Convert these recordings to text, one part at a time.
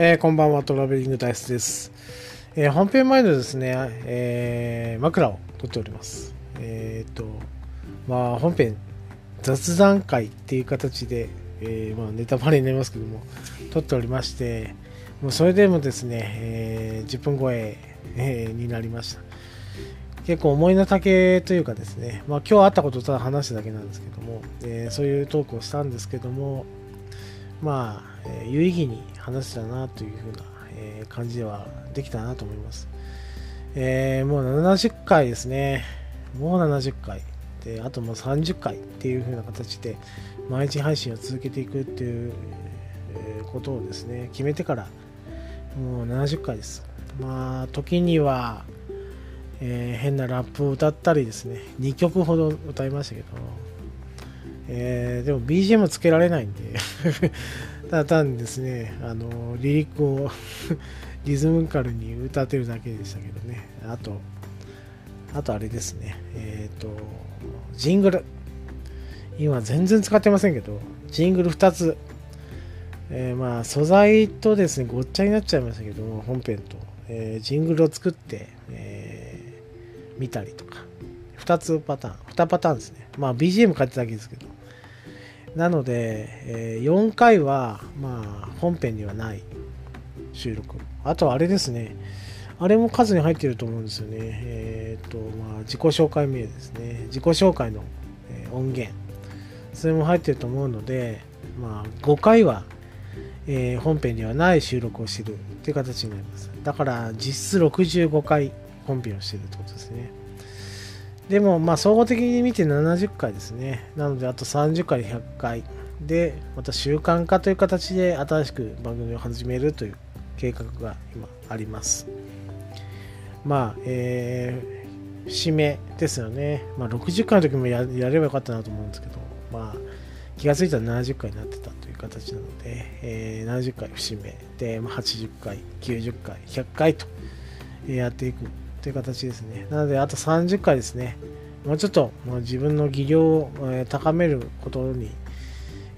えーこんばんは、トラベリングダイスです。えー本編前のですね、えー枕を撮っております。えっ、と、まあ、本編、雑談会っていう形で、えまあ、ネタバレになりますけども、撮っておりまして、もうそれでもですね、え10分超ええになりました。結構思いの丈というかですね、まあ、今日あったことをただ話しただけなんですけども、えそういうトークをしたんですけども、まあ、有意義に話したなというふうな、えー感じではできたなと思います。えーもう70回ですね。もう70回。で、あともう30回っていう風な形で、毎日配信を続けていくっていう、えーことをですね、決めてから、もう70回です。まあ、時には、えー変なラップを歌ったりですね、2曲ほど歌いましたけど、えーでも BGM つけられないんでただ単にですねあのリリックを リズムカルに歌ってるだけでしたけどね。あとあとあれですね。えっ、とジングル。今全然使ってませんけどジングル2つ。えーまあ素材とですねごっちゃになっちゃいましたけども本編と、えージングルを作って、えー見たりとか。2つパターン。2パターンですね。まあ BGM 変えてただけですけど。なので、えー4回は、まあ、本編にはない収録。あと、あれですね。あれも数に入ってると思うんですよね。えっ、と、まあ、自己紹介名ですね。自己紹介の、え音源。それも入ってると思うので、まあ、5回は、えー本編にはない収録をしてるっていう形になります。だから、実質65回本編をしてるってことですね。でも、まあ、総合的に見て70回ですね。なので、あと30回、100回で、また習慣化という形で新しく番組を始めるという計画が今あります。まあ、えー、節目ですよね。まあ、60回の時もややればよかったなと思うんですけど、まあ、気がついたら70回になってたという形なので、えー70回節目で、まあ、80回、90回、100回とやっていくという形ですね。なので、あと30回ですね。もうちょっと、まあ、自分の技量を、え高めることに、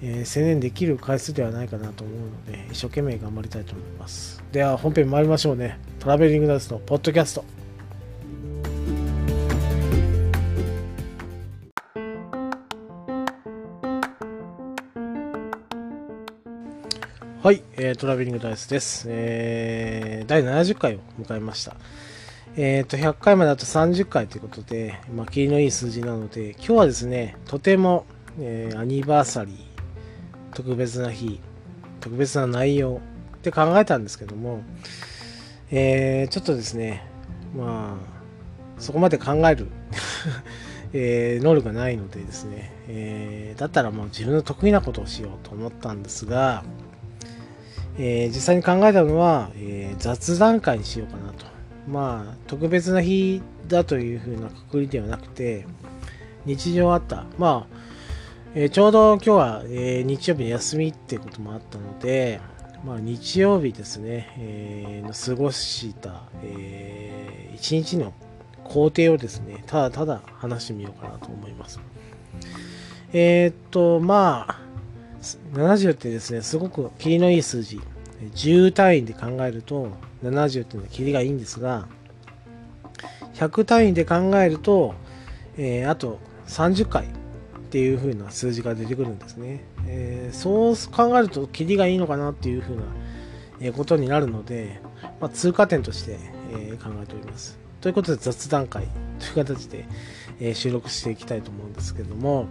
えー専念できる回数ではないかなと思うので、一生懸命頑張りたいと思います。では、本編参りましょうね。トラベリングダンスのポッドキャスト。はい、えートラベリングダイスです。えー第70回を迎えました。えっ、と、100回まであと30回ということで、まあ、切りのいい数字なので、今日はですね、とても、えーアニバーサリー、特別な日、特別な内容って考えたんですけども、えーちょっとですね、まあ、そこまで考える、えー能力がないのでですね、えーだったらもう自分の得意なことをしようと思ったんですが、えー実際に考えたのは、えー雑談会にしようかなと。まあ、特別な日だというふうなくくりではなくて、日常あった。まあ、えーちょうど今日は、えー日曜日休みってこともあったので、まあ、日曜日ですね、えーの過ごした、えー一日の工程をですね、ただただ話してみようかなと思います。えーっと、まあ、70ってですね、すごくキリのいい数字。10単位で考えると、70っていうのはキリがいいんですが、100単位で考えると、えーあと30回っていう風な数字が出てくるんですね。えーそう考えると、キリがいいのかなっていう風なことになるので、まあ、通過点として、え考えております。ということで雑談会という形で、え収録していきたいと思うんですけども、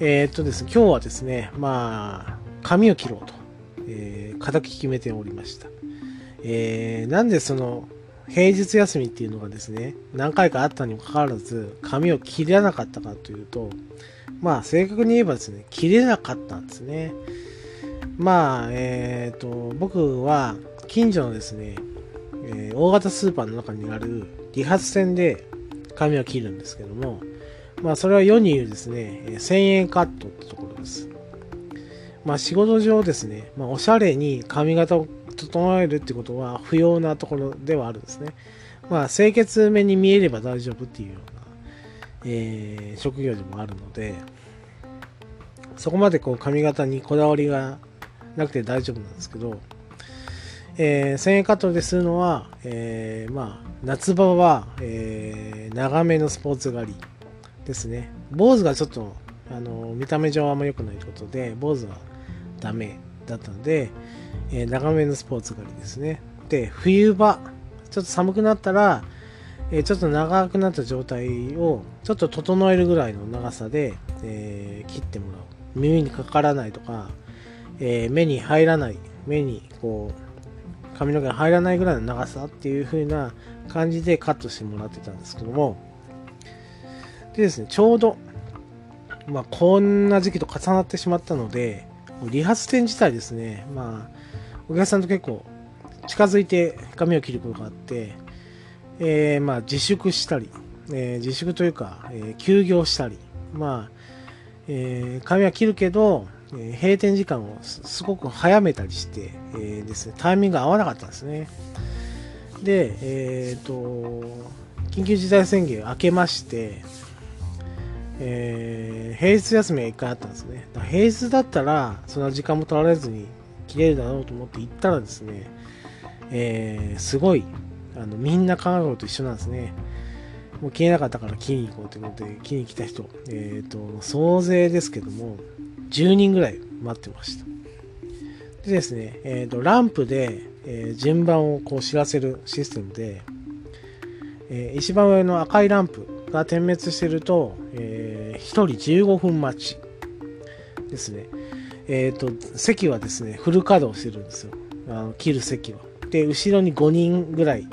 えーっとですね、今日はですね、まあ、髪を切ろうと、えー、固く決めておりました。えーなんでその、平日休みっていうのがですね、何回かあったにもかかわらず、髪を切らなかったかというと、まあ、正確に言えばですね、切れなかったんですね。まあ、えっ、と、僕は、近所のですね、えー大型スーパーの中にある理髪店で髪を切るんですけども、まあ、それは世に言うですね、1000円カットってところです。まあ、仕事上ですね、まあ、おしゃれに髪型を整えるってことは不要なところではあるんですね。まあ、清潔めに見えれば大丈夫っていうような、えー職業でもあるので、そこまでこう髪型にこだわりがなくて大丈夫なんですけど、えー、1000円カットでするのは、えー、まあ、夏場は、えー、長めのスポーツ狩りですね。坊主がちょっと、あの、見た目上あんま良くないということで、坊主はダメだったので、えー、長めのスポーツ狩りですね。で、冬場、ちょっと寒くなったら、えー、ちょっと長くなった状態をちょっと整えるぐらいの長さで、えー、切ってもらう。耳にかからないとか、え目に入らない、目にこう、髪の毛が入らないぐらいの長さっていう風な感じでカットしてもらってたんですけども、でですね、ちょうど、まあ、こんな時期と重なってしまったので、理髪店自体ですね、まあ、お客さんと結構近づいて髪を切ることがあって、えー、まあ、自粛したり、えー、自粛というか、えー、休業したり、まあ、え髪は切るけど、え閉店時間をすごく早めたりして、えですね、タイミングが合わなかったんですね。で、えっ、と、緊急事態宣言明けまして、えー、平日休みが1回あったんですね。だ平日だったら、そんな時間も取られずに切れるだろうと思って行ったらですね、えー、すごい、あの、みんな考えること一緒なんですね。もう切れなかったから切りに行こうということで、切りに来た人、えっ、ー、と、総勢ですけども、10人ぐらい待ってました。でですね、えっ、ー、と、ランプで、えー、順番をこう知らせるシステムで、え一番上の赤いランプが点滅してると、え1人15分待ちですね。えっ、と、席はですね、フル稼働してるんですよ。あの切る席は。で、後ろに5人ぐらい、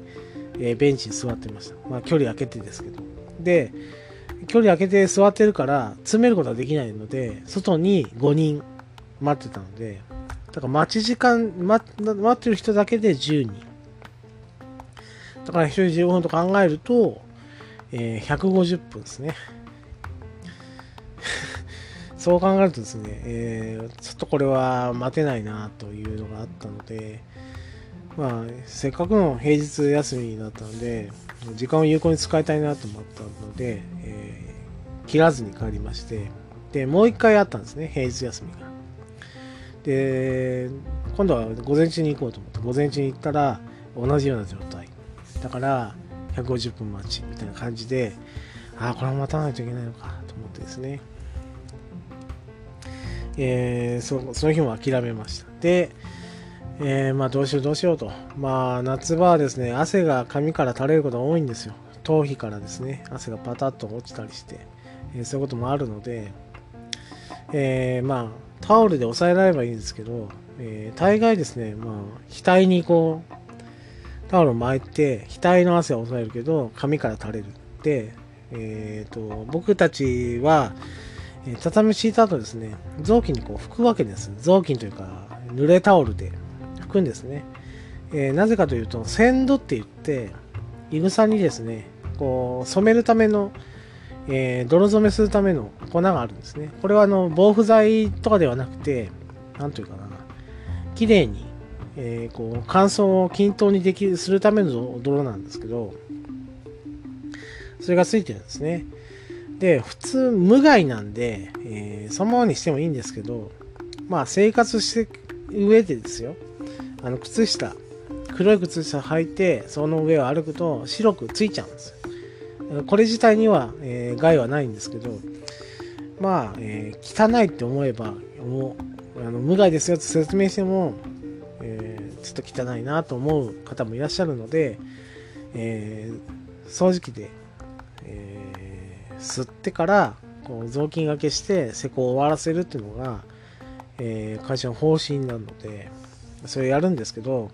えベンチに座ってました。まあ、距離空けてですけど。で、距離空けて座ってるから、詰めることはできないので、外に5人待ってたので、だから待ち時間、待待ってる人だけで10人。だから1人15分と考えると、えー、150分ですね。そう考えるとですね、えー、ちょっとこれは待てないなというのがあったので、まあ、せっかくの平日休みだったので、時間を有効に使いたいなと思ったので、えー、切らずに帰りまして、で、もう一回あったんですね、平日休みが。で、今度は午前中に行こうと思って、午前中に行ったら同じような状態。だから、150分待ちみたいな感じで、ああ、これも待たないといけないのかと思ってですね。えー、そその日も諦めました。で、えー、まあどうしようどうしようと。まあ夏場はですね、汗が髪から垂れることが多いんですよ。頭皮からですね、汗がパタッと落ちたりして、えー、そういうこともあるので、え、まあタオルで押さえられればいいんですけど、え、大概ですね、まあ額にこう、タオルを巻いて、額の汗を抑えるけど、髪から垂れる。で、えーと、僕たちは、畳敷いた後ですね、雑巾にこう拭くわけです。雑巾というか、濡れタオルで拭くんですね。えー、なぜかというと、鮮度って言って、いぐさにですね、こう、染めるための、えー、泥染めするための粉があるんですね。これはあの、防腐剤とかではなくて、なんというかな、綺麗に、えー、こう、乾燥を均等にできる、するための泥なんですけど、それがついてるんですね。で、普通無害なんで、えー、そのままにしてもいいんですけど、まあ生活して上でですよ。あの、靴下、黒い靴下履いて、その上を歩くと白くついちゃうんですよ。これ自体には、えー、害はないんですけど、まあ、えー、汚いって思えば、もう、あの無害ですよって説明しても、えー、ちょっと汚いなと思う方もいらっしゃるので、えー、掃除機で、えー、吸ってからこう雑巾がけして施工を終わらせるっていうのが、えー、会社の方針なので、それやるんですけど、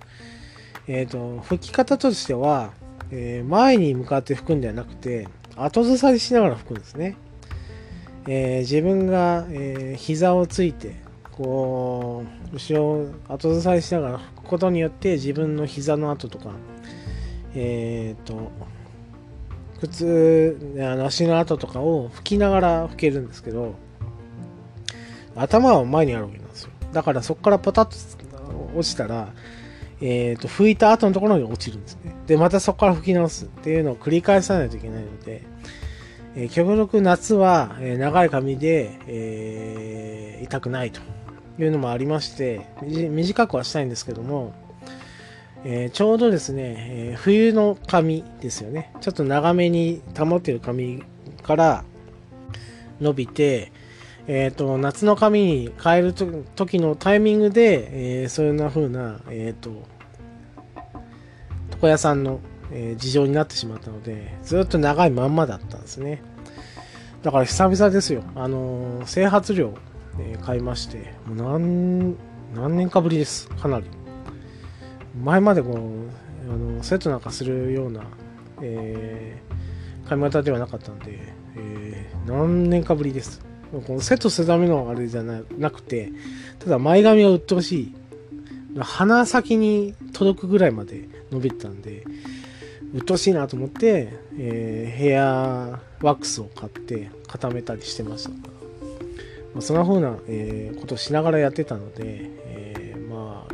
え、ー、と、拭き方としては、えー、前に向かって拭くんではなくて、後ずさりしながら拭くんですね。えー、自分が、えー、膝をついて、こう、後ろを後ずさりしながら拭くことによって、自分の膝の跡とか、えっ、ー、と、靴、足の跡とかを拭きながら拭けるんですけど、頭は前にあるわけなんですよ。だからそこからポタッと落ちたら、え、ー、と、拭いた後のところに落ちるんですね。で、またそこから拭き直すっていうのを繰り返さないといけないので、えー、極力夏は、え、長い髪で、えー、痛くないというのもありまして、短くはしたいんですけども、えー、ちょうどですね、えー、冬の髪ですよね。ちょっと長めに保ってる髪から伸びて、えっ、ー、と、夏の髪に変える時のタイミングで、えー、そういうな風な、えっ、と、床屋さんの、え事情になってしまったので、ずっと長いまんまだったんですね。だから久々ですよ。あの整髪料、え買いまして、もう何、何年かぶりです。かなり。前までこうあのセットなんかするような、えー、髪型ではなかったんで、えー、何年かぶりです。このセットするためのあれじゃなくて、ただ前髪が鬱陶しい。鼻先に届くぐらいまで伸びてたんで、鬱陶しいなと思って、えー、ヘアワックスを買って固めたりしてました。まあ、そんな風な、えー、ことをしながらやってたので、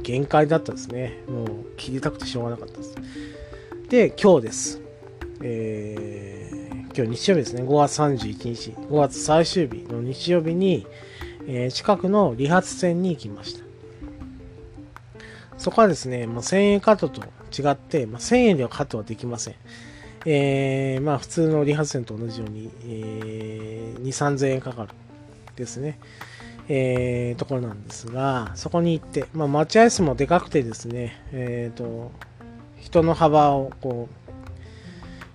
限界だったですね。もう切りたくてしょうがなかったです。で、今日です。えー、今日日曜日ですね。5月31日。5月最終日の日曜日に、えー、近くの理髪店に行きました。そこはですね、もう1000円カットと違って、まあ、1000円ではカットはできません。えー、まあ普通の理髪店と同じように、えー、2、3000円かかるですね。えー、ところなんですが、そこに行って、まあ、待合室もでかくてですね、えーと、人の幅をこう、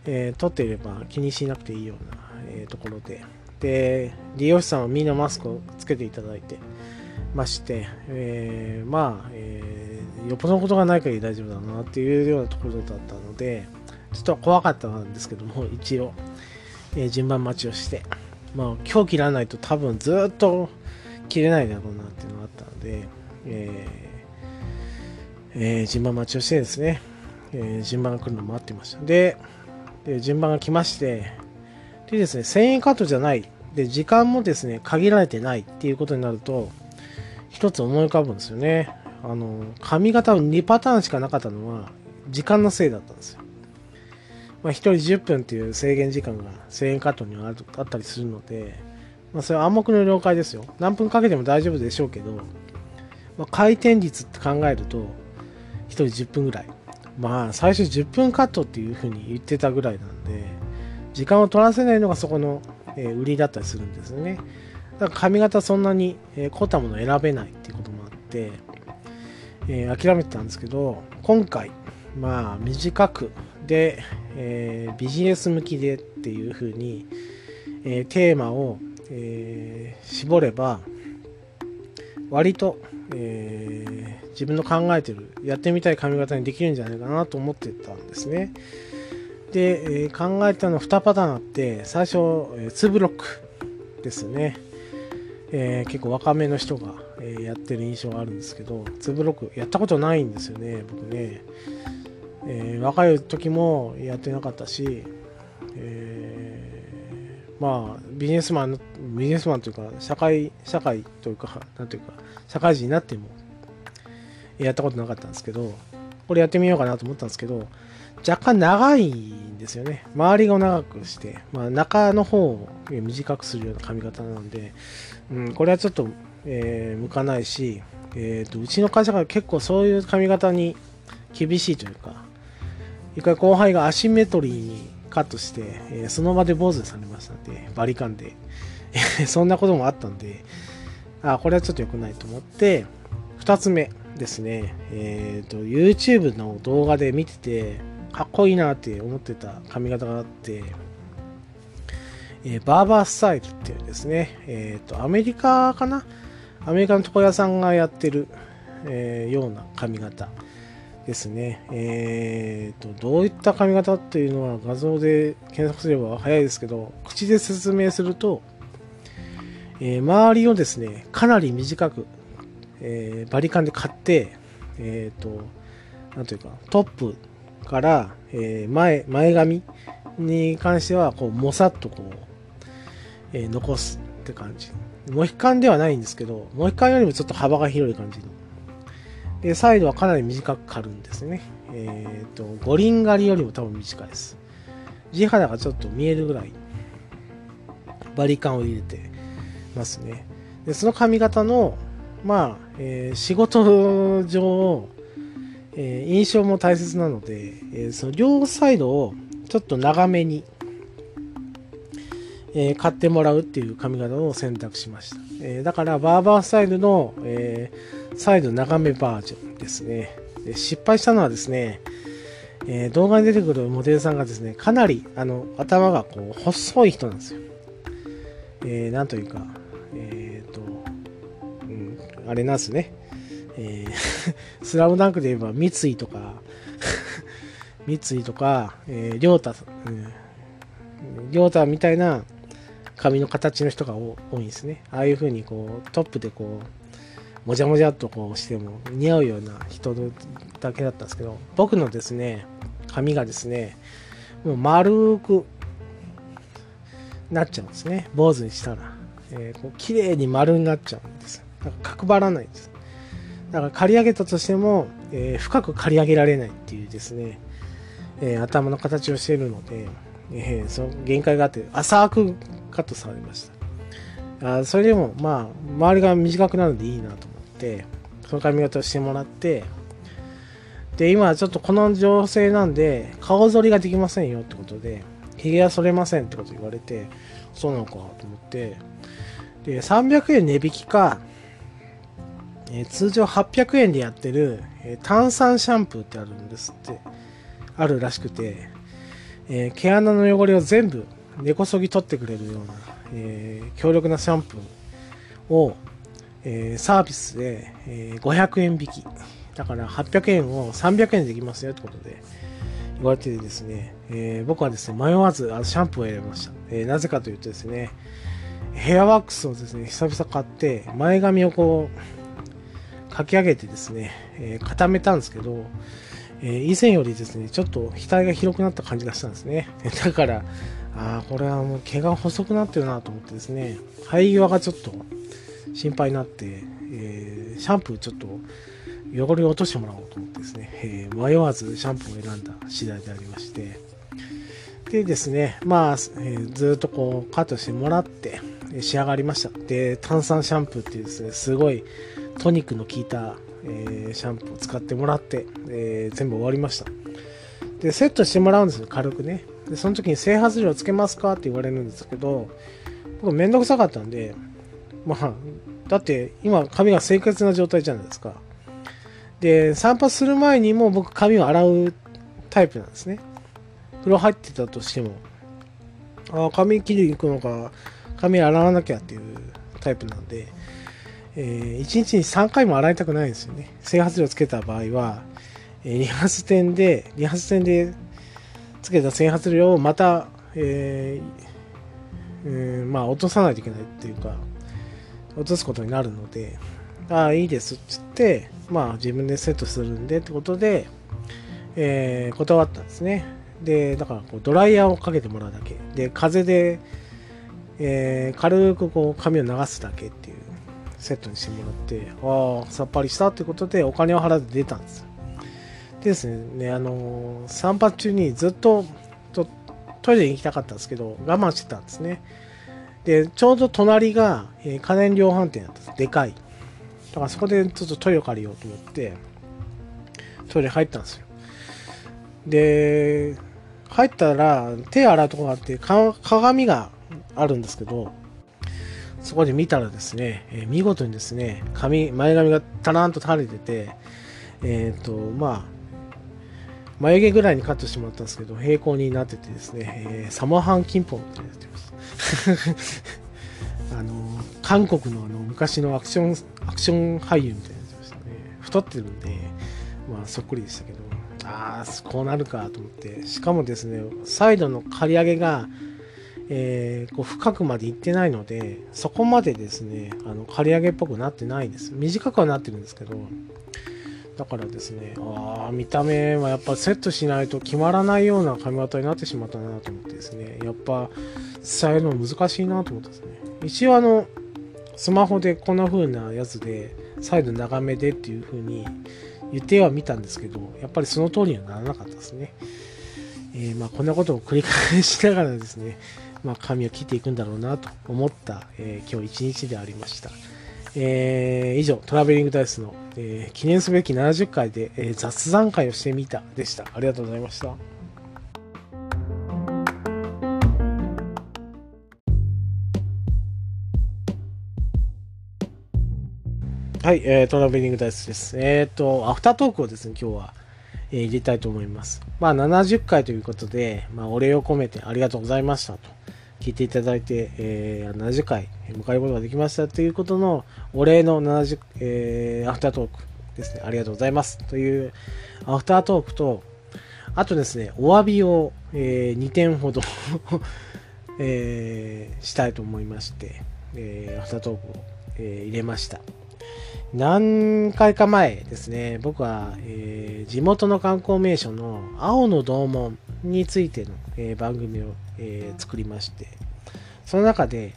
えー、取っていれば気にしなくていいような、えー、ところで、で、利用者さんはみんなマスクをつけていただいてまして、えー、まあ、えー、よっぽどのことがない限り大丈夫だなっていうようなところだったので、ちょっと怖かったんですけども、一応、え、順番待ちをして、まあ、今日切らないと多分ずっと切れないだろうなっていうのがあったので、えーえー、順番待ちをしてですね、えー、順番が来るのを待ってました。で、で順番が来まして、でですね、1000円カットじゃない、で、時間もですね、限られてないっていうことになると、一つ思い浮かぶんですよね。あの、髪型を2パターンしかなかったのは、時間のせいだったんですよ。まあ、1人10分っていう制限時間が1000円カットにはあったりするので、まあ、それは暗黙の了解ですよ。何分かけても大丈夫でしょうけど、まあ、回転率って考えると、1人10分ぐらい。まあ、最初10分カットっていうふうに言ってたぐらいなんで、時間を取らせないのがそこの、え売りだったりするんですよね。だから髪型そんなに、え凝ったもの選べないっていうこともあって、えー、諦めてたんですけど、今回、まあ、短くで、えー、ビジネス向きでっていうふうに、えー、テーマをえー、絞れば割と、えー、自分の考えてるやってみたい髪型にできるんじゃないかなと思ってたんですね。で、えー、考えたの2パターンあって最初、えー、2ブロックですね、え結構若めの人が、えやってる印象があるんですけど2ブロックやったことないんですよね僕ね、え若い時もやってなかったし、えまあ、ビジネスマン、ビジネスマンというか、社会、社会というか、なんというか、社会人になっても、やったことなかったんですけど、これやってみようかなと思ったんですけど、若干長いんですよね。周りが長くして、まあ、中の方を短くするような髪型なので、うん、これはちょっと、えー、向かないし、えーと、うちの会社が結構そういう髪型に厳しいというか、一回後輩がアシンメトリーにカットして、えー、その場で坊主にされましたんで、バリカンで。そんなこともあったんで、あ、これはちょっと良くないと思って、2つ目ですね、えっ、ー、と、YouTube の動画で見てて、かっこいいなって思ってた髪型があって、えー、バーバースタイルっていうですね、えっ、ー、と、アメリカかな？アメリカの床屋さんがやってる、えー、ような髪型。ですね。えーと、どういった髪型っていうのは画像で検索すれば早いですけど、口で説明すると、えー、周りをですね、かなり短く、えー、バリカンで買って、えっ、ー、と、なんというか、トップから、え前、前髪に関しては、こう、もさっとこう、え残すって感じ。モヒカンではないんですけど、モヒカンよりもちょっと幅が広い感じので、サイドはかなり短く刈るんですね。えっ、ー、と、五輪狩りよりも多分短いです。地肌がちょっと見えるぐらい、バリカンを入れてますね。で、その髪型の、まあ、えー、仕事上、えー、印象も大切なので、えー、その両サイドをちょっと長めに、えー、買ってもらうっていう髪型を選択しました。えだからバーバースタイルの、えサイド長めバージョンですね。で失敗したのはですね、え動画に出てくるモデルさんがですね、かなりあの頭がこう細い人なんですよ。えなんというか、えっ、と、うん、あれなんですね。え、スラムダンクで言えば三井とか 三井とか、えー、亮太、うん、亮太みたいな髪の形の人が多いんですね。ああいう風にこう、トップでこう、もじゃもじゃっとこうしても似合うような人だけだったんですけど、僕のですね、髪がですね、もう丸くなっちゃうんですね。坊主にしたら。えー、こう綺麗に丸になっちゃうんです。だから角張らないんです。だから刈り上げたとしても、えー、深く刈り上げられないっていうですね、えー、頭の形をしてるので、えー、その限界があって浅くカットされました。あそれでもまあ周りが短くなるのでいいなと思ってその髪型をしてもらってで今ちょっとこの情勢なんで顔剃りができませんよってことでひげは剃れませんってこと言われてそうなのかと思ってで300円値引きかえ通常800円でやってる、え炭酸シャンプーってあるんですって。あるらしくて、えー、毛穴の汚れを全部根こそぎ取ってくれるような、えー、強力なシャンプーを、えー、サービスで、え500円引き。だから800円を300円でできますよってことで言われてですね、え僕はですね迷わずあのシャンプーを選びました、えなぜかというとですねヘアワックスをですね久々買って前髪をこう書き上げてですね、えー、固めたんですけど、え、以前よりですね、ちょっと額が広くなった感じがしたんですね。だから、ああ、これはもう毛が細くなってるなと思ってですね、生え際がちょっと心配になって、えー、シャンプーちょっと汚れを落としてもらおうと思ってですね、えー、迷わずシャンプーを選んだ次第でありまして、でですね、まあ、えー、ずっとこうカットしてもらって仕上がりました。で、炭酸シャンプーっていうですね、すごいトニックの効いた、えー、シャンプーを使ってもらって、えー、全部終わりました。で、セットしてもらうんですよ、軽くね。で、その時に整髪料つけますかって言われるんですけど、僕めんどくさかったんで、まあ、だって今髪が清潔な状態じゃないですか。で、散髪する前にも僕髪を洗うタイプなんですね。風呂入ってたとしても、あ髪切りに行くのか、髪洗わなきゃっていうタイプなんで、えー、1日に3回も洗いたくないんですよね。整髪料つけた場合は、えー、理髪店で、理髪店でつけた整髪料をまた、えーえー、まあ落とさないといけないっていうか、落とすことになるので、ああ、いいですって言って、まあ自分でセットするんでってことで、えー、断ったんですね。で、だからこうドライヤーをかけてもらうだけ。で、風で、えー、軽くこう髪を流すだけっていうセットにしてもらって、ああ、さっぱりしたってことでお金を払って出たんです。でですね、あの、散髪中にずっととトイレに行きたかったんですけど、我慢してたんですね。で、ちょうど隣が、えー、家電量販店だったんです。でかい。だからそこでちょっとトイレを借りようと思って、トイレ入ったんですよ。で、入ったら手洗うとこがあって、鏡があるんですけど、そこで見たらですね、えー、見事にですね、髪、前髪がタランと垂れてて、えっ、ー、と、まあ、眉毛ぐらいにカットしてもらったんですけど、平行になっててですね、えー、サマハンキンポンみたいになってます。あの、韓国のあの昔のアクション、アクション俳優みたいになってましたね。太ってるんで、まあ、そっくりでしたけど、ああ、こうなるかと思って、しかもですね、サイドの刈り上げが、えー、こう深くまで行ってないので、そこまでですね、あの刈り上げっぽくなってないです。短くはなってるんですけど、だからですね、ああ、見た目はやっぱセットしないと決まらないような髪型になってしまったなと思ってですね、やっぱ伝えるの難しいなと思ってですね、一応あの、スマホでこんな風なやつで、サイド長めでっていう風に言ってはみたんですけど、やっぱりその通りにはならなかったですね。えー、まあ、こんなことを繰り返しながらですね、まあ、髪を切っていくんだろうなと思った、えー、今日一日でありました。えー、以上、トラベリングダイスの、えー、記念すべき70回で、えー、雑談会をしてみたでした。ありがとうございました。はい、えー、トラベリングダイスです。えっ、ー、と、アフタートークをですね、今日は、えー、入れたいと思います。まあ、70回ということで、まあ、お礼を込めてありがとうございましたと。聞いていただいて、えー、70回迎えることができましたということのお礼の70、えー、アフタートークですね。ありがとうございます。というアフタートークと、あとですね、お詫びを、えー、2点ほど えー、したいと思いまして、えー、アフタートークを、えー、入れました。何回か前ですね、僕は、えー、地元の観光名所の青の洞門についての、えー、番組を、えー、作りまして、その中で、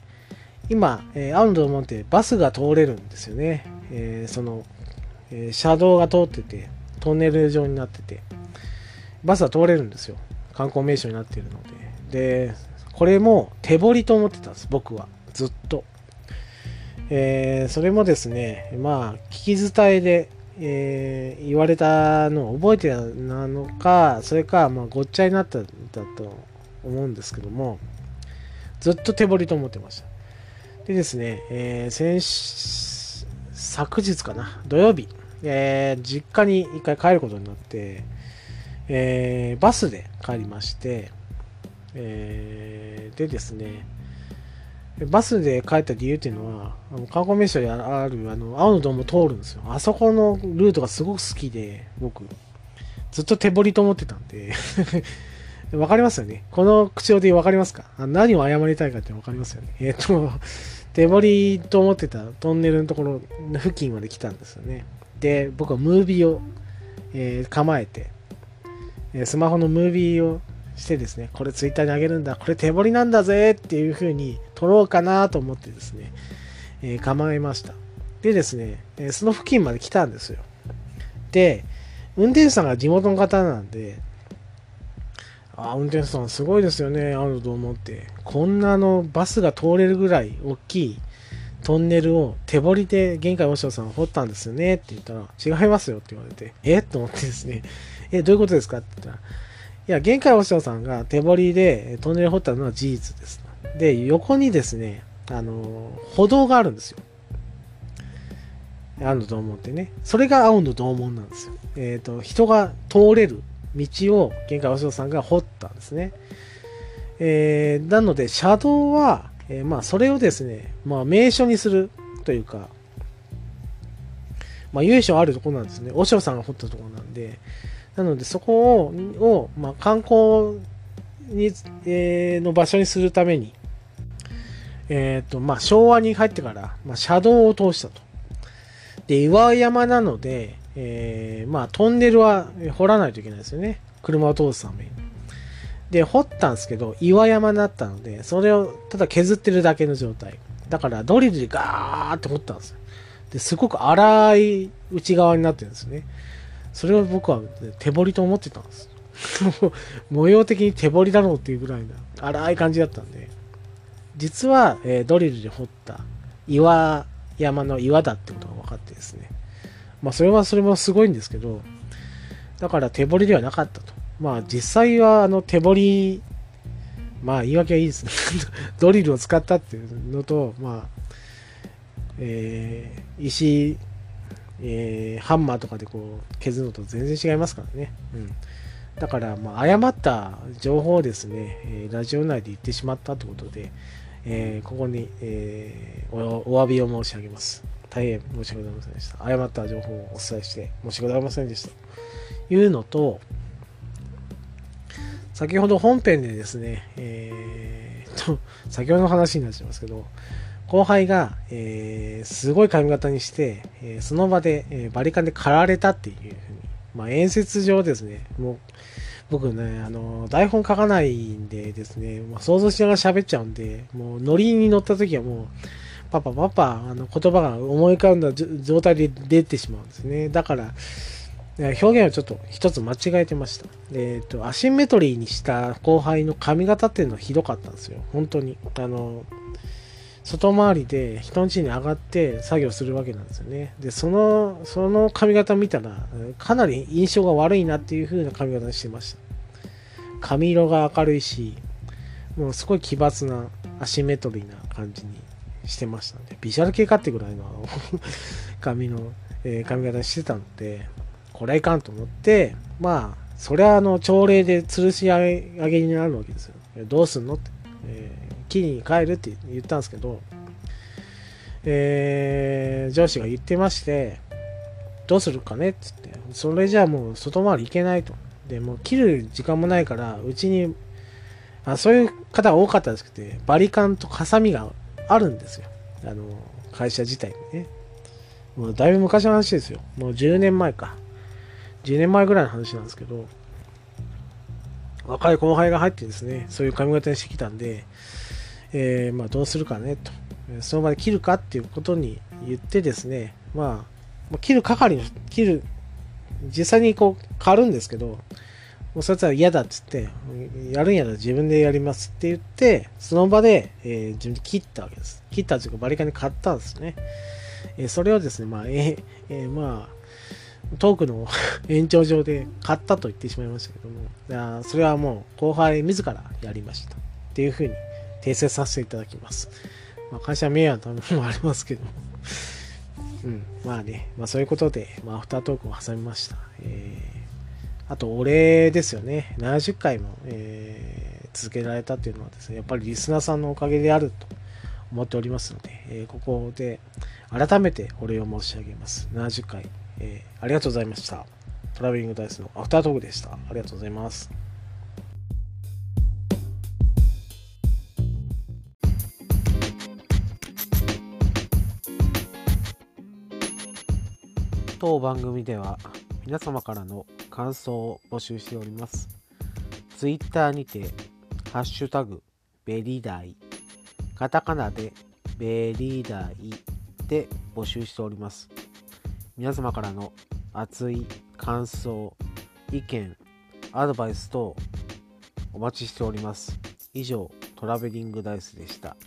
今、え青の洞門ってバスが通れるんですよね。えその、え車道が通ってて、トンネル状になってて、バスは通れるんですよ。観光名所になっているので。で、これも手彫りと思ってたんです、僕は。ずっと。えー、それもですね、まあ、聞き伝えで、えー、言われたのを覚えてたのか、それか、まあ、ごっちゃになったんだと思うんですけども、ずっと手彫りと思ってました。でですね、えー、先昨日かな、土曜日、えー、実家に一回帰ることになって、えー、バスで帰りまして、えー、でですね、バスで帰った理由っていうのは、あの観光名所にあるあの青のドーム通るんですよ。あそこのルートがすごく好きで、僕、ずっと手彫りと思ってたんでわかりますよね。この口調でわかりますか？何を謝りたいかってわかりますよね。えっ、ー、と、手彫りと思ってたトンネルのところの付近まで来たんですよね。で、僕はムービーを、えー、構えて、スマホのムービーをしてですね、これツイッターにあげるんだ、これ手彫りなんだぜっていう風に撮ろうかなと思ってですね、えー、構えました。でですね、えその付近まで来たんですよ。で、運転手さんが地元の方なんで、あ運転手さんすごいですよね、あると思って。こんなあのバスが通れるぐらい大きいトンネルを手彫りで玄海和尚さん掘ったんですよねって言ったら、違いますよって言われて、え？と思ってですね、え、どういうことですか？って言ったら、いや、限界お師さんが手彫りでトンネル掘ったのは事実です。で、横にですね、あの、歩道があるんですよ。青の洞門ってね。それが青の洞門なんですよ。えっ、ー、と、人が通れる道を限界お師さんが掘ったんですね。えー、なので、車道は、えー、まあ、それをですね、まあ、名所にするというか、まあ、由緒あるところなんですね。お師さんが掘ったところなんで、なので、そこを、をまあ、観光に、えー、の場所にするために、えっ、ー、と、まあ、昭和に入ってから、まあ、車道を通したと。で、岩山なので、えー、まあ、トンネルは掘らないといけないですよね。車を通すために。で、掘ったんですけど、岩山になったので、それをただ削ってるだけの状態。だから、ドリルでガーって掘ったんですよ。で、すごく荒い内側になってるんですね。それを僕は手彫りと思ってたんです。模様的に手彫りだろうっていうぐらいな荒い感じだったんで、実は、えー、ドリルで掘った岩山の岩だってことが分かってですね。まあそれはそれもすごいんですけど、だから手彫りではなかったと。まあ実際はあの手彫り、まあ言い訳はいいですね。ドリルを使ったっていうのと、まあ、えー、石えー、ハンマーとかでこう削るのと全然違いますからね。うん。だから、まあ、誤った情報をですね、え、ラジオ内で言ってしまったということで、えー、ここに、えー、おお詫びを申し上げます。大変申し訳ございませんでした。誤った情報をお伝えして申し訳ございませんでした。というのと、先ほど本編でですね、えー、と、先ほどの話になっちゃいますけど、後輩が、えー、すごい髪型にして、えー、その場で、えー、バリカンで刈られたっていうふうに、まあ、演説上ですね、もう、僕ね、あの、台本書かないんでですね、ま、想像しながら喋っちゃうんで、もうノリに乗った時はもう、パパパパ、あの、言葉が思い浮かんだ状態で出てしまうんですね。だから、表現をちょっと一つ間違えてました。えっ、ー、と、アシンメトリーにした後輩の髪型っていうのはひどかったんですよ。本当に。あの、外回りで人ん家に上がって作業するわけなんですよね。で、その、その髪型見たら、かなり印象が悪いなっていう風な髪型にしてました。髪色が明るいし、もうすごい奇抜なアシンメトリーな感じにしてましたんで、ビジュアル系かってぐらいの 髪の、えー、髪型にしてたので、これはいかんと思って、まあ、それはあの朝礼で吊るし上げになるわけですよ。どうすんのって。えー木に帰るって言ったんですけど、えー、上司が言ってまして、どうするかねって言って、それじゃあもう外回り行けないと。で、もう切る時間もないから、うちに、あそういう方が多かったんですけど、バリカンとハサミがあるんですよ。あの、会社自体にね。もうだいぶ昔の話ですよ。もう10年前か。10年前ぐらいの話なんですけど、若い後輩が入ってですね、そういう髪型にしてきたんで、えー、まあ、どうするかねと、その場で切るかっていうことに言ってですね、まあ、切る係の、切る、実際にこう変わるんですけど、もうそいつは嫌だっつって、やるんやら自分でやりますって言って、その場で、えー、自分で切ったわけです。切ったというかバリカンに買ったんですね。えー、それをですね、まあ、えー、えー、まあ、トークの 延長上で買ったと言ってしまいましたけども、それはもう後輩自らやりました。っていうふうに訂正させていただきます。まあ、会社名誉のためもありますけど。うん、まあね、まあそういうことで、まあ、アフタートークを挟みました。えー、あと、お礼ですよね。70回も、えー、続けられたっていうのはですね、やっぱりリスナーさんのおかげであると思っておりますので、えー、ここで改めてお礼を申し上げます。70回、えー、ありがとうございました。トラベリングダイスのアフタートークでした。ありがとうございます。当番組では皆様からの感想を募集しております。ツイッターにて、ハッシュタグ、ベリダイ、カタカナでベリダイで募集しております。皆様からの熱い感想、意見、アドバイス等お待ちしております。以上、トラベリングダイスでした。